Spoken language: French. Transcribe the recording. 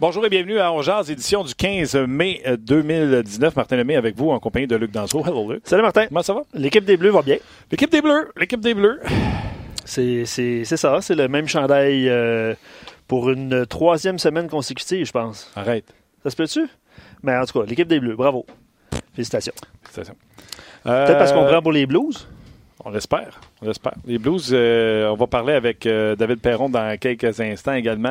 Bonjour et bienvenue à Ongears, édition du 15 mai 2019. Martin Lemay avec vous en compagnie de Luc Danseau. Hello Luc. Salut Martin. Comment ça va? L'équipe des Bleus va bien. L'équipe des Bleus. L'équipe des Bleus. C'est ça, c'est le même chandail euh, pour une troisième semaine consécutive, je pense. Arrête. Ça se peut-tu? Mais en tout cas, l'équipe des Bleus, bravo. Félicitations. Félicitations. Peut-être parce qu'on Euh, prend pour les Blues? On l'espère. On l'espère. Les Blues, euh, on va parler avec euh, David Perron dans quelques instants également.